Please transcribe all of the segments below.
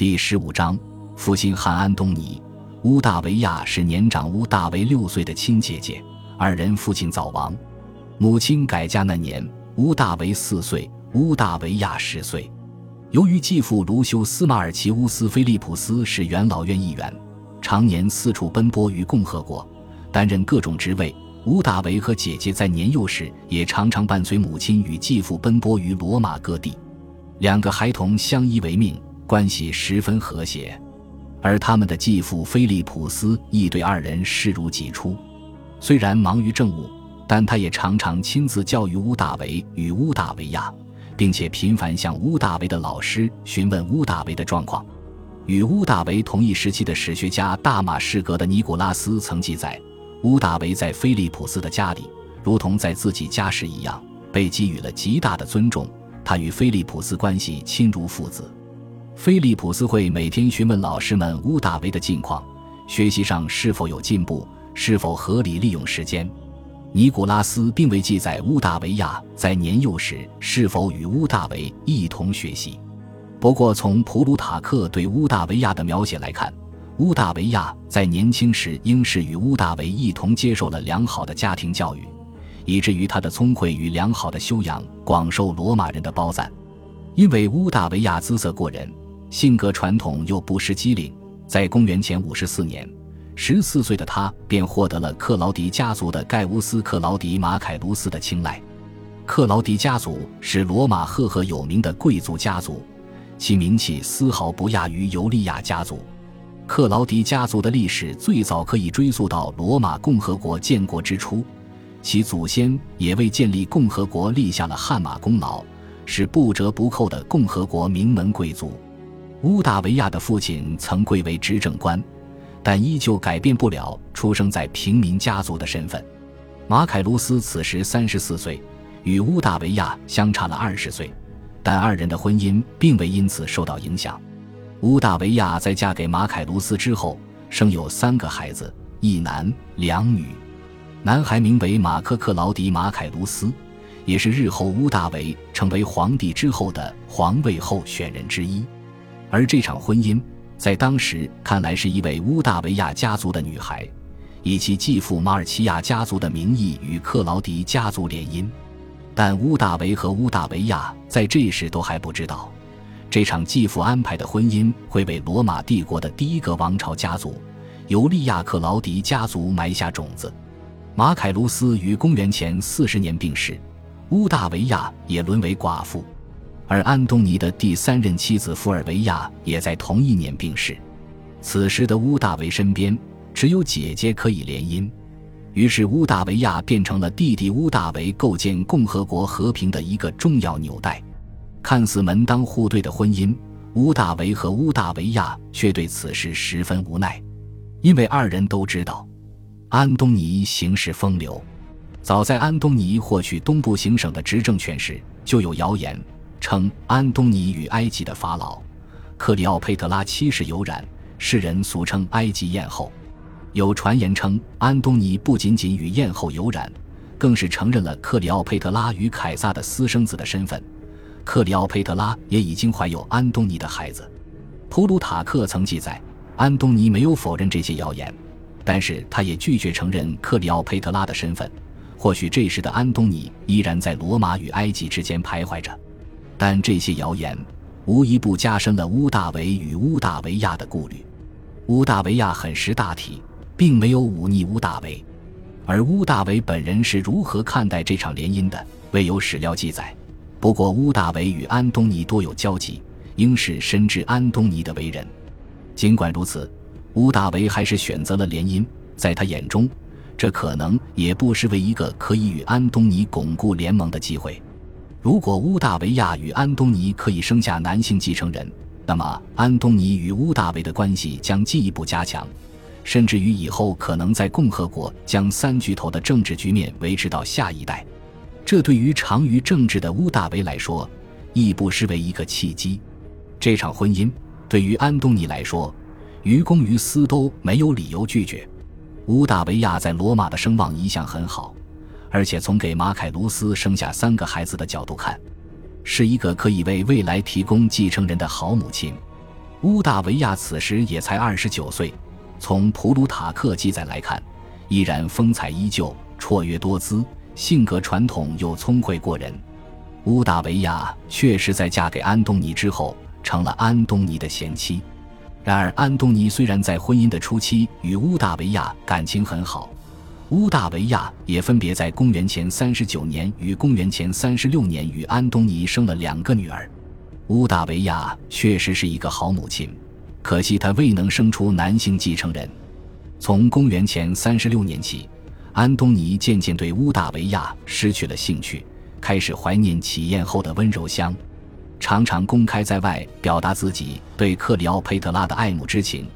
第十五章，父亲汉安东尼，乌大维亚是年长乌大维六岁的亲姐姐，二人父亲早亡，母亲改嫁那年，乌大维四岁，乌大维亚十岁。由于继父卢修斯·马尔奇乌斯·菲利普斯是元老院议员，常年四处奔波于共和国，担任各种职位。乌大维和姐姐在年幼时也常常伴随母亲与继父奔波于罗马各地，两个孩童相依为命。关系十分和谐，而他们的继父菲利普斯亦对二人视如己出。虽然忙于政务，但他也常常亲自教育乌大维与乌大维亚，并且频繁向乌大维的老师询问乌大维的状况。与乌大维同一时期的史学家大马士革的尼古拉斯曾记载，乌大维在菲利普斯的家里，如同在自己家时一样，被给予了极大的尊重。他与菲利普斯关系亲如父子。菲利普斯会每天询问老师们乌大维的近况，学习上是否有进步，是否合理利用时间。尼古拉斯并未记载乌大维亚在年幼时是否与乌大维一同学习。不过，从普鲁塔克对乌大维亚的描写来看，乌大维亚在年轻时应是与乌大维一同接受了良好的家庭教育，以至于他的聪慧与良好的修养广受罗马人的褒赞。因为乌大维亚姿色过人。性格传统又不失机灵，在公元前五十四年，十四岁的他便获得了克劳迪家族的盖乌斯·克劳迪·马凯卢斯的青睐。克劳迪家族是罗马赫赫有名的贵族家族，其名气丝毫不亚于尤利亚家族。克劳迪家族的历史最早可以追溯到罗马共和国建国之初，其祖先也为建立共和国立下了汗马功劳，是不折不扣的共和国名门贵族。乌大维亚的父亲曾贵为执政官，但依旧改变不了出生在平民家族的身份。马凯卢斯此时三十四岁，与乌大维亚相差了二十岁，但二人的婚姻并未因此受到影响。乌大维亚在嫁给马凯卢斯之后，生有三个孩子，一男两女。男孩名为马克克劳迪马凯卢斯，也是日后乌大维成为皇帝之后的皇位候选人之一。而这场婚姻在当时看来是一位乌大维亚家族的女孩，以其继父马尔奇亚家族的名义与克劳迪家族联姻。但乌大维和乌大维亚在这时都还不知道，这场继父安排的婚姻会为罗马帝国的第一个王朝家族尤利亚克劳迪家族埋下种子。马凯卢斯于公元前四十年病逝，乌大维亚也沦为寡妇。而安东尼的第三任妻子福尔维亚也在同一年病逝。此时的乌大维身边只有姐姐可以联姻，于是乌大维亚变成了弟弟乌大维构建共和国和平的一个重要纽带。看似门当户对的婚姻，乌大维和乌大维亚却对此事十分无奈，因为二人都知道安东尼行事风流。早在安东尼获取东部行省的执政权时，就有谣言。称安东尼与埃及的法老克里奥佩特拉七世有染，世人俗称埃及艳后。有传言称，安东尼不仅仅与艳后有染，更是承认了克里奥佩特拉与凯撒的私生子的身份。克里奥佩特拉也已经怀有安东尼的孩子。普鲁塔克曾记载，安东尼没有否认这些谣言，但是他也拒绝承认克里奥佩特拉的身份。或许这时的安东尼依然在罗马与埃及之间徘徊着。但这些谣言无一不加深了乌大维与乌大维亚的顾虑。乌大维亚很识大体，并没有忤逆乌大维。而乌大维本人是如何看待这场联姻的，未有史料记载。不过，乌大维与安东尼多有交集，应是深知安东尼的为人。尽管如此，乌大维还是选择了联姻。在他眼中，这可能也不失为一个可以与安东尼巩固联盟的机会。如果乌大维亚与安东尼可以生下男性继承人，那么安东尼与乌大维的关系将进一步加强，甚至于以后可能在共和国将三巨头的政治局面维持到下一代。这对于长于政治的乌大维来说，亦不失为一个契机。这场婚姻对于安东尼来说，于公于私都没有理由拒绝。乌大维亚在罗马的声望一向很好。而且从给马凯卢斯生下三个孩子的角度看，是一个可以为未来提供继承人的好母亲。乌大维亚此时也才二十九岁，从普鲁塔克记载来看，依然风采依旧，绰约多姿，性格传统又聪慧过人。乌大维亚确实在嫁给安东尼之后，成了安东尼的贤妻。然而，安东尼虽然在婚姻的初期与乌大维亚感情很好，乌大维亚也分别在公元前三十九年与公元前三十六年与安东尼生了两个女儿。乌大维亚确实是一个好母亲，可惜她未能生出男性继承人。从公元前三十六年起，安东尼渐渐对乌大维亚失去了兴趣。开始怀念起宴后的温柔乡，常常公开在外表达自己对克里奥佩特拉的爱慕之情，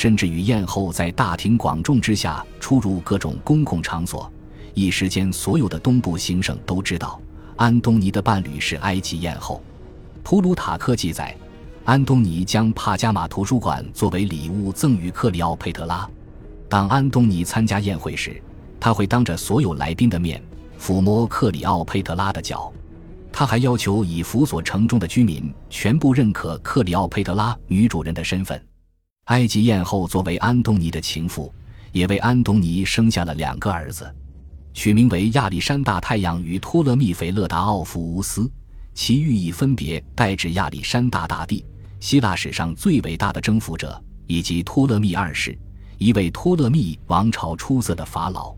甚至于宴后在大庭广众之下出入各种公共场所。一时间，所有的东部行省都知道安东尼的伴侣是埃及艳后。普鲁塔克记载，安东尼将帕加马图书馆作为礼物赠予克里奥佩特拉。当安东尼参加宴会时，他会当着所有来宾的面。抚摸克里奥佩特拉的脚，他还要求以辅佐城中的居民全部认可克里奥佩特拉女主人的身份。埃及艳后作为安东尼的情妇，也为安东尼生下了两个儿子，取名为亚历山大太阳与托勒密斐勒达奥夫乌斯，其寓意分别代指亚历山大大帝，希腊史上最伟大的征服者，以及托勒密二世，一位托勒密王朝出色的法老。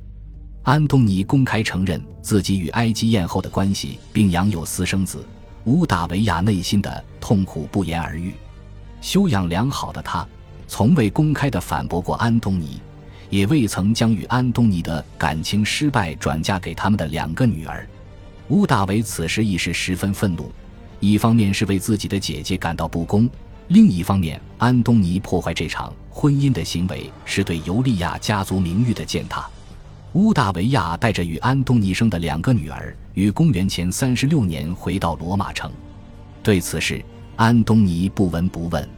安东尼公开承认自己与埃及艳后的关系，并养有私生子。乌达维亚内心的痛苦不言而喻。修养良好的他，从未公开的反驳过安东尼，也未曾将与安东尼的感情失败转嫁给他们的两个女儿。乌大维此时一时十分愤怒，一方面是为自己的姐姐感到不公，另一方面，安东尼破坏这场婚姻的行为是对尤利娅家族名誉的践踏。乌大维亚带着与安东尼生的两个女儿，于公元前三十六年回到罗马城。对此事，安东尼不闻不问。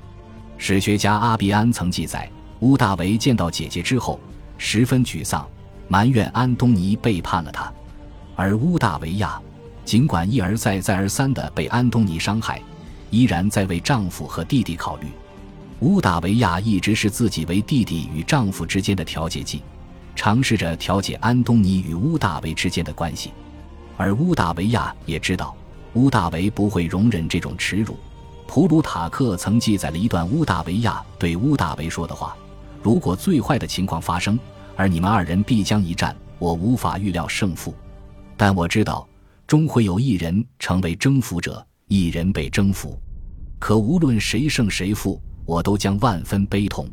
史学家阿比安曾记载，乌大维见到姐姐之后，十分沮丧，埋怨安东尼背叛了他。而乌大维亚尽管一而再、再而三地被安东尼伤害，依然在为丈夫和弟弟考虑。乌大维亚一直视自己为弟弟与丈夫之间的调节剂。尝试着调解安东尼与乌大维之间的关系，而乌大维亚也知道乌大维不会容忍这种耻辱。普鲁塔克曾记载了一段乌大维亚对乌大维说的话：“如果最坏的情况发生，而你们二人必将一战，我无法预料胜负，但我知道终会有一人成为征服者，一人被征服。可无论谁胜谁负，我都将万分悲痛。”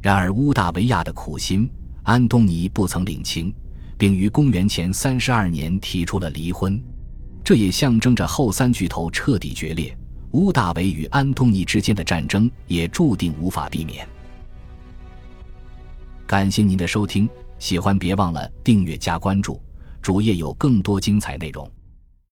然而乌大维亚的苦心。安东尼不曾领情，并于公元前三十二年提出了离婚，这也象征着后三巨头彻底决裂。乌大维与安东尼之间的战争也注定无法避免。感谢您的收听，喜欢别忘了订阅加关注，主页有更多精彩内容。